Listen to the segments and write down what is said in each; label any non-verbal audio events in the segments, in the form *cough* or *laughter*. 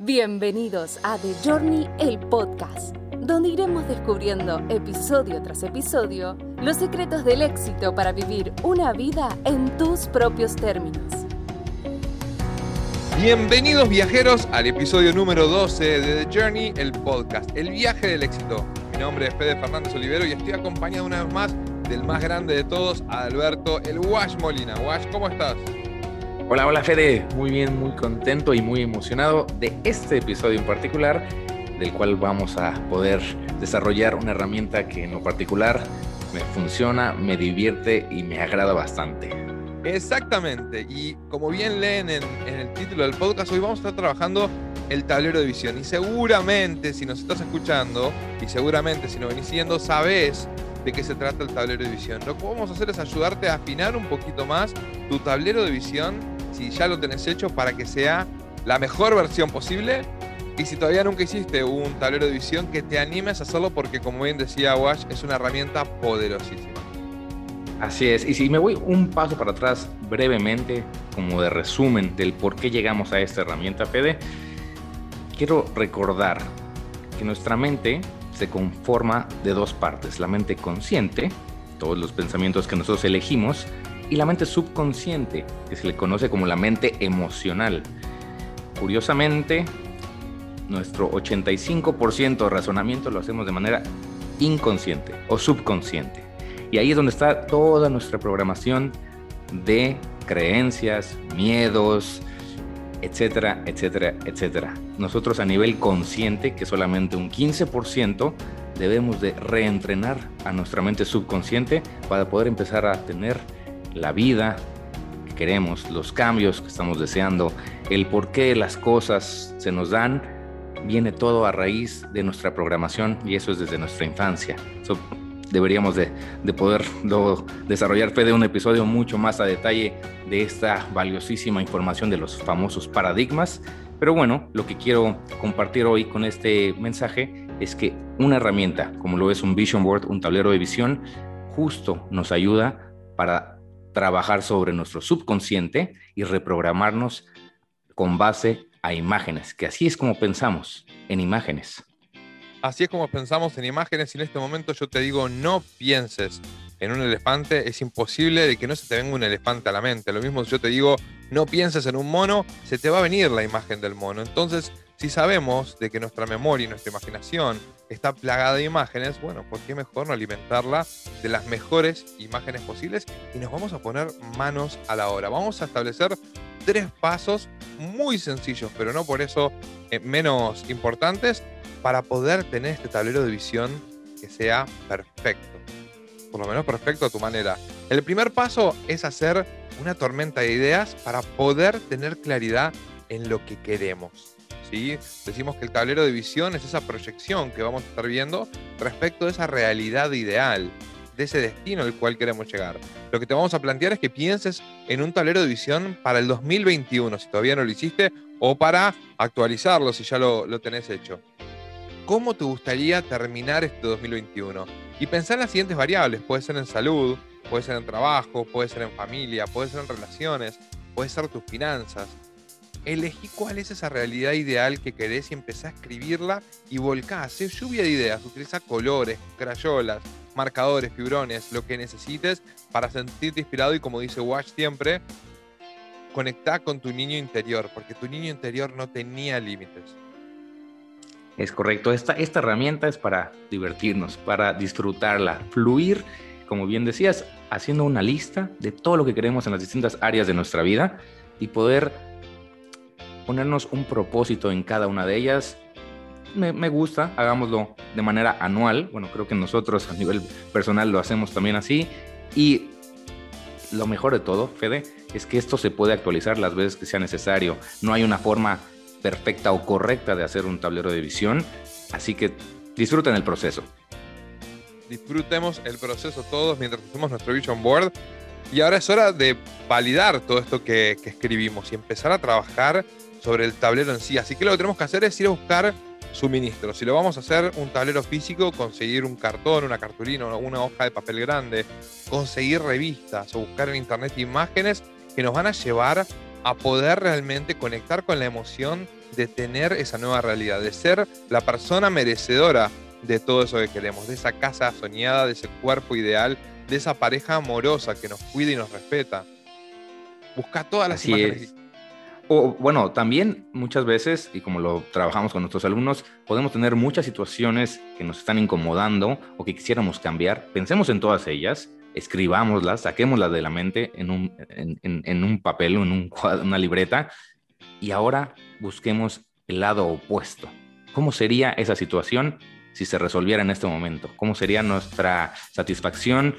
Bienvenidos a The Journey, el podcast, donde iremos descubriendo episodio tras episodio los secretos del éxito para vivir una vida en tus propios términos. Bienvenidos viajeros al episodio número 12 de The Journey, el podcast, el viaje del éxito. Mi nombre es Fede Fernández Olivero y estoy acompañado una vez más del más grande de todos, Alberto, el Wash Molina. Wash, ¿cómo estás? Hola, hola Fede, muy bien, muy contento y muy emocionado de este episodio en particular, del cual vamos a poder desarrollar una herramienta que en lo particular me funciona, me divierte y me agrada bastante. Exactamente, y como bien leen en, el título del podcast, hoy vamos a estar trabajando el tablero de visión. Y seguramente, si nos estás escuchando, y seguramente si nos venís siguiendo, sabés de qué se trata el tablero de visión. Lo que vamos a hacer es ayudarte a afinar un poquito más tu tablero de visión si ya lo tenés hecho para que sea la mejor versión posible. Y si todavía nunca hiciste un tablero de visión, que te animes a hacerlo porque, como bien decía Wash, es una herramienta poderosísima. Así es, y si me voy un paso para atrás brevemente, como de resumen del por qué llegamos a esta herramienta, Fede, quiero recordar que nuestra mente se conforma de dos partes, la mente consciente, todos los pensamientos que nosotros elegimos, y la mente subconsciente, que se le conoce como la mente emocional. Curiosamente, nuestro 85% de razonamiento lo hacemos de manera inconsciente o subconsciente. Y ahí es donde está toda nuestra programación de creencias, miedos, etcétera, etcétera, etcétera. Nosotros a nivel consciente, que solamente un 15%, debemos de reentrenar a nuestra mente subconsciente para poder empezar a tener la vida que queremos, los cambios que estamos deseando, el por qué las cosas se nos dan, viene todo a raíz de nuestra programación y eso es desde nuestra infancia. deberíamos de, poder desarrollar de un episodio mucho más a detalle de esta valiosísima información de los famosos paradigmas. Pero bueno, lo que quiero compartir hoy con este mensaje es que una herramienta, como lo es un vision board, un tablero de visión, justo nos ayuda para trabajar sobre nuestro subconsciente y reprogramarnos con base a imágenes, que así es como pensamos, en imágenes. Así es como pensamos en imágenes y en este momento yo te digo, no pienses en un elefante, es imposible de que no se te venga un elefante a la mente. Lo mismo yo te digo, no pienses en un mono, se te va a venir la imagen del mono. Entonces, si sabemos de que nuestra memoria y nuestra imaginación está plagada de imágenes, bueno, ¿por qué mejor no alimentarla de las mejores imágenes posibles? Y nos vamos a poner manos a la obra. Vamos a establecer tres pasos muy sencillos, pero no por eso eh, menos importantes, para poder tener este tablero de visión que sea perfecto. Por lo menos perfecto a tu manera. El primer paso es hacer una tormenta de ideas para poder tener claridad en lo que queremos. Decimos que el tablero de visión es esa proyección que vamos a estar viendo respecto de esa realidad ideal, de ese destino al cual queremos llegar. Lo que te vamos a plantear es que pienses en un tablero de visión para el 2021, si todavía no lo hiciste, o para actualizarlo si ya lo, lo tenés hecho. ¿Cómo te gustaría terminar este 2021? Y pensar en las siguientes variables. Puede ser en salud, puede ser en trabajo, puede ser en familia, puede ser en relaciones, puede ser tus finanzas elegí cuál es esa realidad ideal que querés y empezá a escribirla y volcá, hacer lluvia de ideas, utiliza colores, crayolas, marcadores, fibrones, lo que necesites para sentirte inspirado y como dice Wash siempre, conectá con tu niño interior, porque tu niño interior no tenía límites. Es correcto, esta, esta herramienta es para divertirnos, para disfrutarla, fluir, como bien decías, haciendo una lista de todo lo que queremos en las distintas áreas de nuestra vida y poder ponernos un propósito en cada una de ellas. Me, gusta, hagámoslo de manera anual. Bueno, creo que nosotros a nivel personal lo hacemos también así. Y lo mejor de todo, Fede, es que esto se puede actualizar las veces que sea necesario. No hay una forma perfecta o correcta de hacer un tablero de visión. Así que disfruten el proceso. Disfrutemos el proceso todos mientras hacemos nuestro Vision Board. Y ahora es hora de validar todo esto que, que escribimos y empezar a trabajar sobre el tablero en sí. Así que lo que tenemos que hacer es ir a buscar suministros. Si lo vamos a hacer un tablero físico, conseguir un cartón, una cartulina, una hoja de papel grande, conseguir revistas o buscar en internet imágenes que nos van a llevar a poder realmente conectar con la emoción de tener esa nueva realidad, de ser la persona merecedora de todo eso que queremos, de esa casa soñada, de ese cuerpo ideal, de esa pareja amorosa que nos cuida y nos respeta. Busca todas las imágenes. O bueno, también muchas veces, y como lo trabajamos con nuestros alumnos, podemos tener muchas situaciones que nos están incomodando o que quisiéramos cambiar. Pensemos en todas ellas, escribámoslas, saquémoslas de la mente en un, en, un papel o en un una libreta y ahora busquemos el lado opuesto. ¿Cómo sería esa situación si se resolviera en este momento? ¿Cómo sería nuestra satisfacción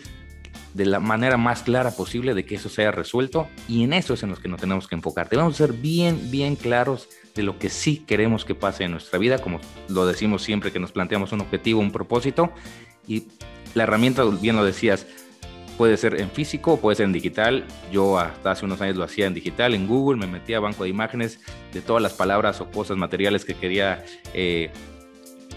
de la manera más clara posible de que eso sea resuelto? Y en eso es en lo que nos tenemos que enfocar. Debemos ser bien, bien claros de lo que sí queremos que pase en nuestra vida, como lo decimos siempre que nos planteamos un objetivo, un propósito. Y la herramienta, bien lo decías, puede ser en físico, puede ser en digital. Yo hasta hace unos años lo hacía en digital, en Google, me metía a banco de imágenes de todas las palabras o cosas materiales que quería eh,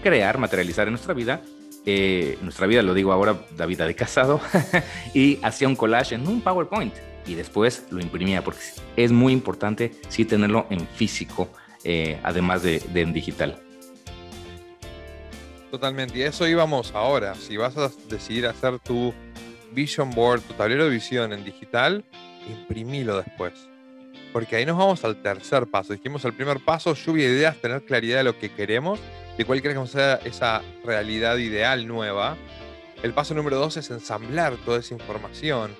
crear, materializar en nuestra vida. Eh, nuestra vida, lo digo ahora, la vida de casado, *laughs* y hacía un collage en un PowerPoint y después lo imprimía, porque es muy importante sí tenerlo en físico, eh, además de, de en digital. Totalmente, y eso íbamos ahora. Si vas a decidir hacer tu Vision Board, tu tablero de visión en digital, imprimilo después. Porque ahí nos vamos al tercer paso. Dijimos el primer paso, lluvia de ideas, tener claridad de lo que queremos, de cuál queremos sea esa realidad ideal nueva. El paso número dos es ensamblar toda esa información,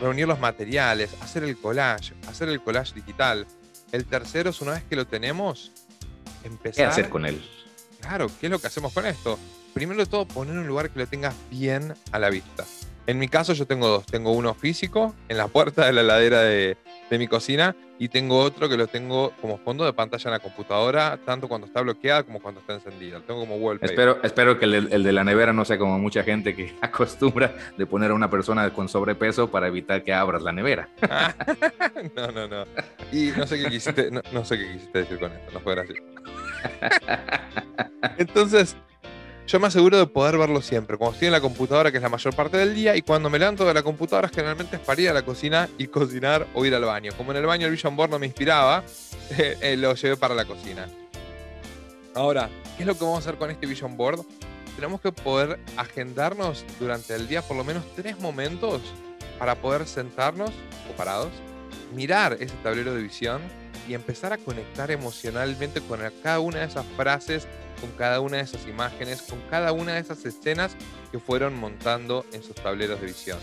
reunir los materiales, hacer el collage, hacer el collage digital. El tercero es una vez que lo tenemos, empezar. ¿Qué hacer con él? Claro, ¿qué es lo que hacemos con esto? Primero de todo, poner un lugar que lo tengas bien a la vista. En mi caso yo tengo dos. Tengo uno físico en la puerta de la heladera de, mi cocina y tengo otro que lo tengo como fondo de pantalla en la computadora, tanto cuando está bloqueada como cuando está encendida. Lo tengo como wallpaper. Espero, espero que el, de la nevera no sea como mucha gente que *laughs* acostumbra de poner a una persona con sobrepeso para evitar que abras la nevera. *laughs* no, no, no. Y no sé qué quisiste, no sé qué quisiste decir con esto, no fue gracioso. *laughs* Entonces, yo me aseguro de poder verlo siempre, cuando estoy en la computadora, que es la mayor parte del día, y cuando me levanto de la computadora, generalmente es para ir a la cocina y cocinar o ir al baño. Como en el baño el Vision Board no me inspiraba, *laughs* eh, eh, lo llevé para la cocina. Ahora, ¿qué es lo que vamos a hacer con este Vision Board? Tenemos que poder agendarnos durante el día por lo menos tres momentos para poder sentarnos o parados, mirar ese tablero de visión y empezar a conectar emocionalmente con cada una de esas frases con cada una de esas imágenes, con cada una de esas escenas que fueron montando en sus tableros de visión.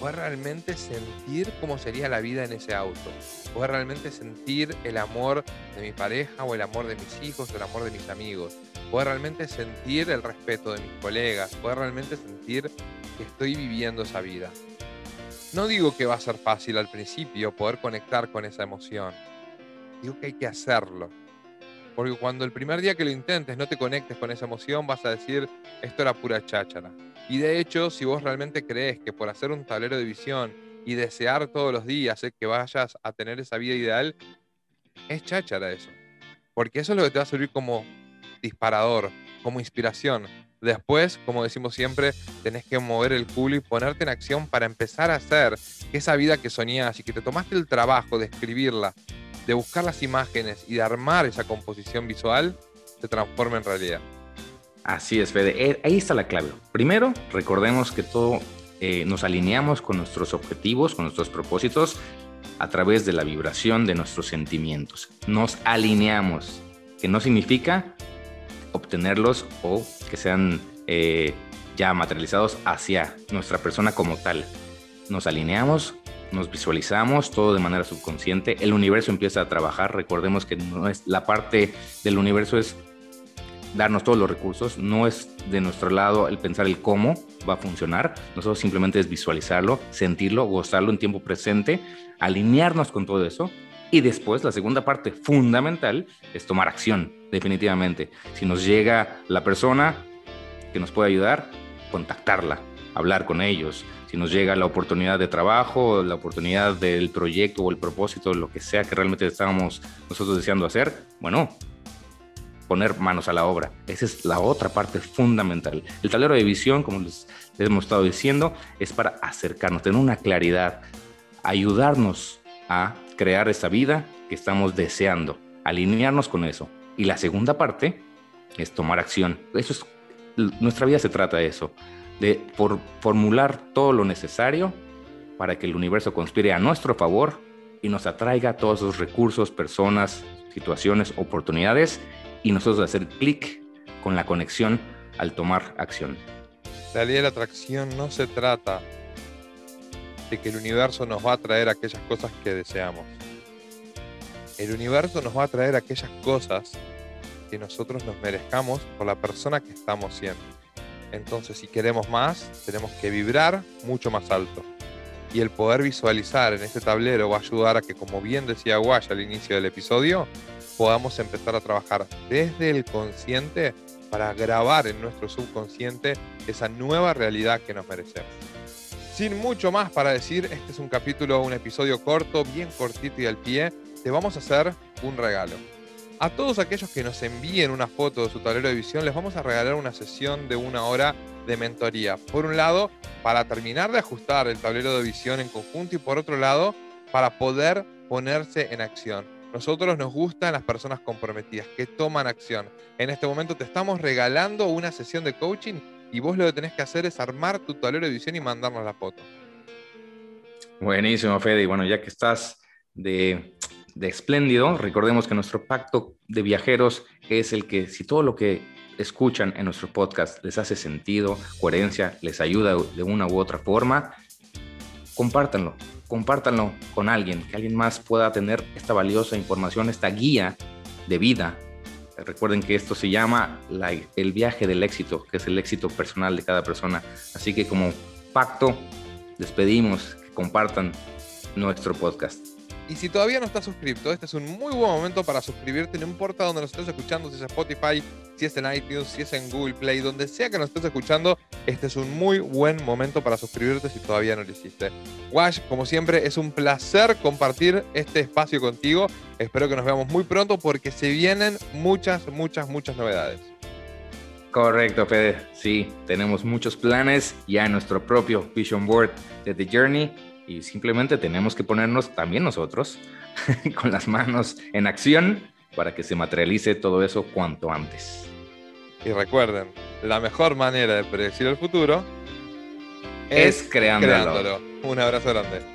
Poder realmente sentir cómo sería la vida en ese auto. Poder realmente sentir el amor de mi pareja o el amor de mis hijos o el amor de mis amigos. Poder realmente sentir el respeto de mis colegas. Poder realmente sentir que estoy viviendo esa vida. No digo que va a ser fácil al principio poder conectar con esa emoción. Digo que hay que hacerlo porque cuando el primer día que lo intentes no te conectes con esa emoción, vas a decir, esto era pura cháchara. Y de hecho, si vos realmente crees que por hacer un tablero de visión y desear todos los días eh, que vayas a tener esa vida ideal, es cháchara eso. Porque eso es lo que te va a servir como disparador, como inspiración. Después, como decimos siempre, tenés que mover el culo y ponerte en acción para empezar a hacer esa vida que soñás y que te tomaste el trabajo de escribirla, de buscar las imágenes y de armar esa composición visual, se transforma en realidad. Así es, Fede. Eh, ahí está la clave. Primero, recordemos que todo eh, nos alineamos con nuestros objetivos, con nuestros propósitos, a través de la vibración de nuestros sentimientos. Nos alineamos, que no significa obtenerlos o que sean eh, ya materializados hacia nuestra persona como tal. Nos alineamos nos visualizamos todo de manera subconsciente, el universo empieza a trabajar, recordemos que no es la parte del universo es darnos todos los recursos, no es de nuestro lado el pensar el cómo va a funcionar, nosotros simplemente es visualizarlo, sentirlo, gozarlo en tiempo presente, alinearnos con todo eso. Y después la segunda parte fundamental es tomar acción, definitivamente. Si nos llega la persona que nos puede ayudar, contactarla, hablar con ellos, si nos llega la oportunidad de trabajo, la oportunidad del proyecto o el propósito, lo que sea que realmente estábamos nosotros deseando hacer, bueno, poner manos a la obra. Esa es la otra parte fundamental. El tablero de visión, como les, hemos estado diciendo, es para acercarnos, tener una claridad, ayudarnos a crear esa vida que estamos deseando, alinearnos con eso. Y la segunda parte es tomar acción. Eso es, nuestra vida se trata de eso, de formular todo lo necesario para que el universo conspire a nuestro favor y nos atraiga todos esos recursos, personas, situaciones, oportunidades y nosotros hacer clic con la conexión al tomar acción. La ley de la atracción no se trata de que el universo nos va a traer aquellas cosas que deseamos. El universo nos va a traer aquellas cosas que nosotros nos merezcamos por la persona que estamos siendo. Entonces, si queremos más, tenemos que vibrar mucho más alto. Y el poder visualizar en este tablero va a ayudar a que, como bien decía Guay al inicio del episodio, podamos empezar a trabajar desde el consciente para grabar en nuestro subconsciente esa nueva realidad que nos merecemos. Sin mucho más para decir, este es un capítulo, un episodio corto, bien cortito y al pie. Te vamos a hacer un regalo. A todos aquellos que nos envíen una foto de su tablero de visión, les vamos a regalar una sesión de una hora de mentoría. Por un lado, para terminar de ajustar el tablero de visión en conjunto y por otro lado, para poder ponerse en acción. Nosotros nos gustan las personas comprometidas, que toman acción. En este momento te estamos regalando una sesión de coaching y vos lo que tenés que hacer es armar tu tablero de visión y mandarnos la foto. Buenísimo, Fede. Bueno, ya que estás de, de espléndido, recordemos que nuestro pacto de viajeros es el que si todo lo que escuchan en nuestro podcast les hace sentido, coherencia, les ayuda de una u otra forma, compártanlo, compártanlo con alguien, que alguien más pueda tener esta valiosa información, esta guía de vida. Recuerden que esto se llama el viaje del éxito, que es el éxito personal de cada persona. Así que como pacto, les pedimos que compartan nuestro podcast. Y si todavía no estás suscrito, este es un muy buen momento para suscribirte, no importa dónde nos estés escuchando, si es Spotify, si es en iTunes, si es en Google Play, donde sea que nos estés escuchando, este es un muy buen momento para suscribirte si todavía no lo hiciste. Wash, como siempre, es un placer compartir este espacio contigo. Espero que nos veamos muy pronto porque se vienen muchas, muchas, muchas novedades. Correcto, Fede. Sí, tenemos muchos planes ya en nuestro propio Vision Board de The Journey y simplemente tenemos que ponernos también nosotros *laughs* con las manos en acción para que se materialice todo eso cuanto antes. Y recuerden, la mejor manera de predecir el futuro es, creándolo. Un abrazo grande.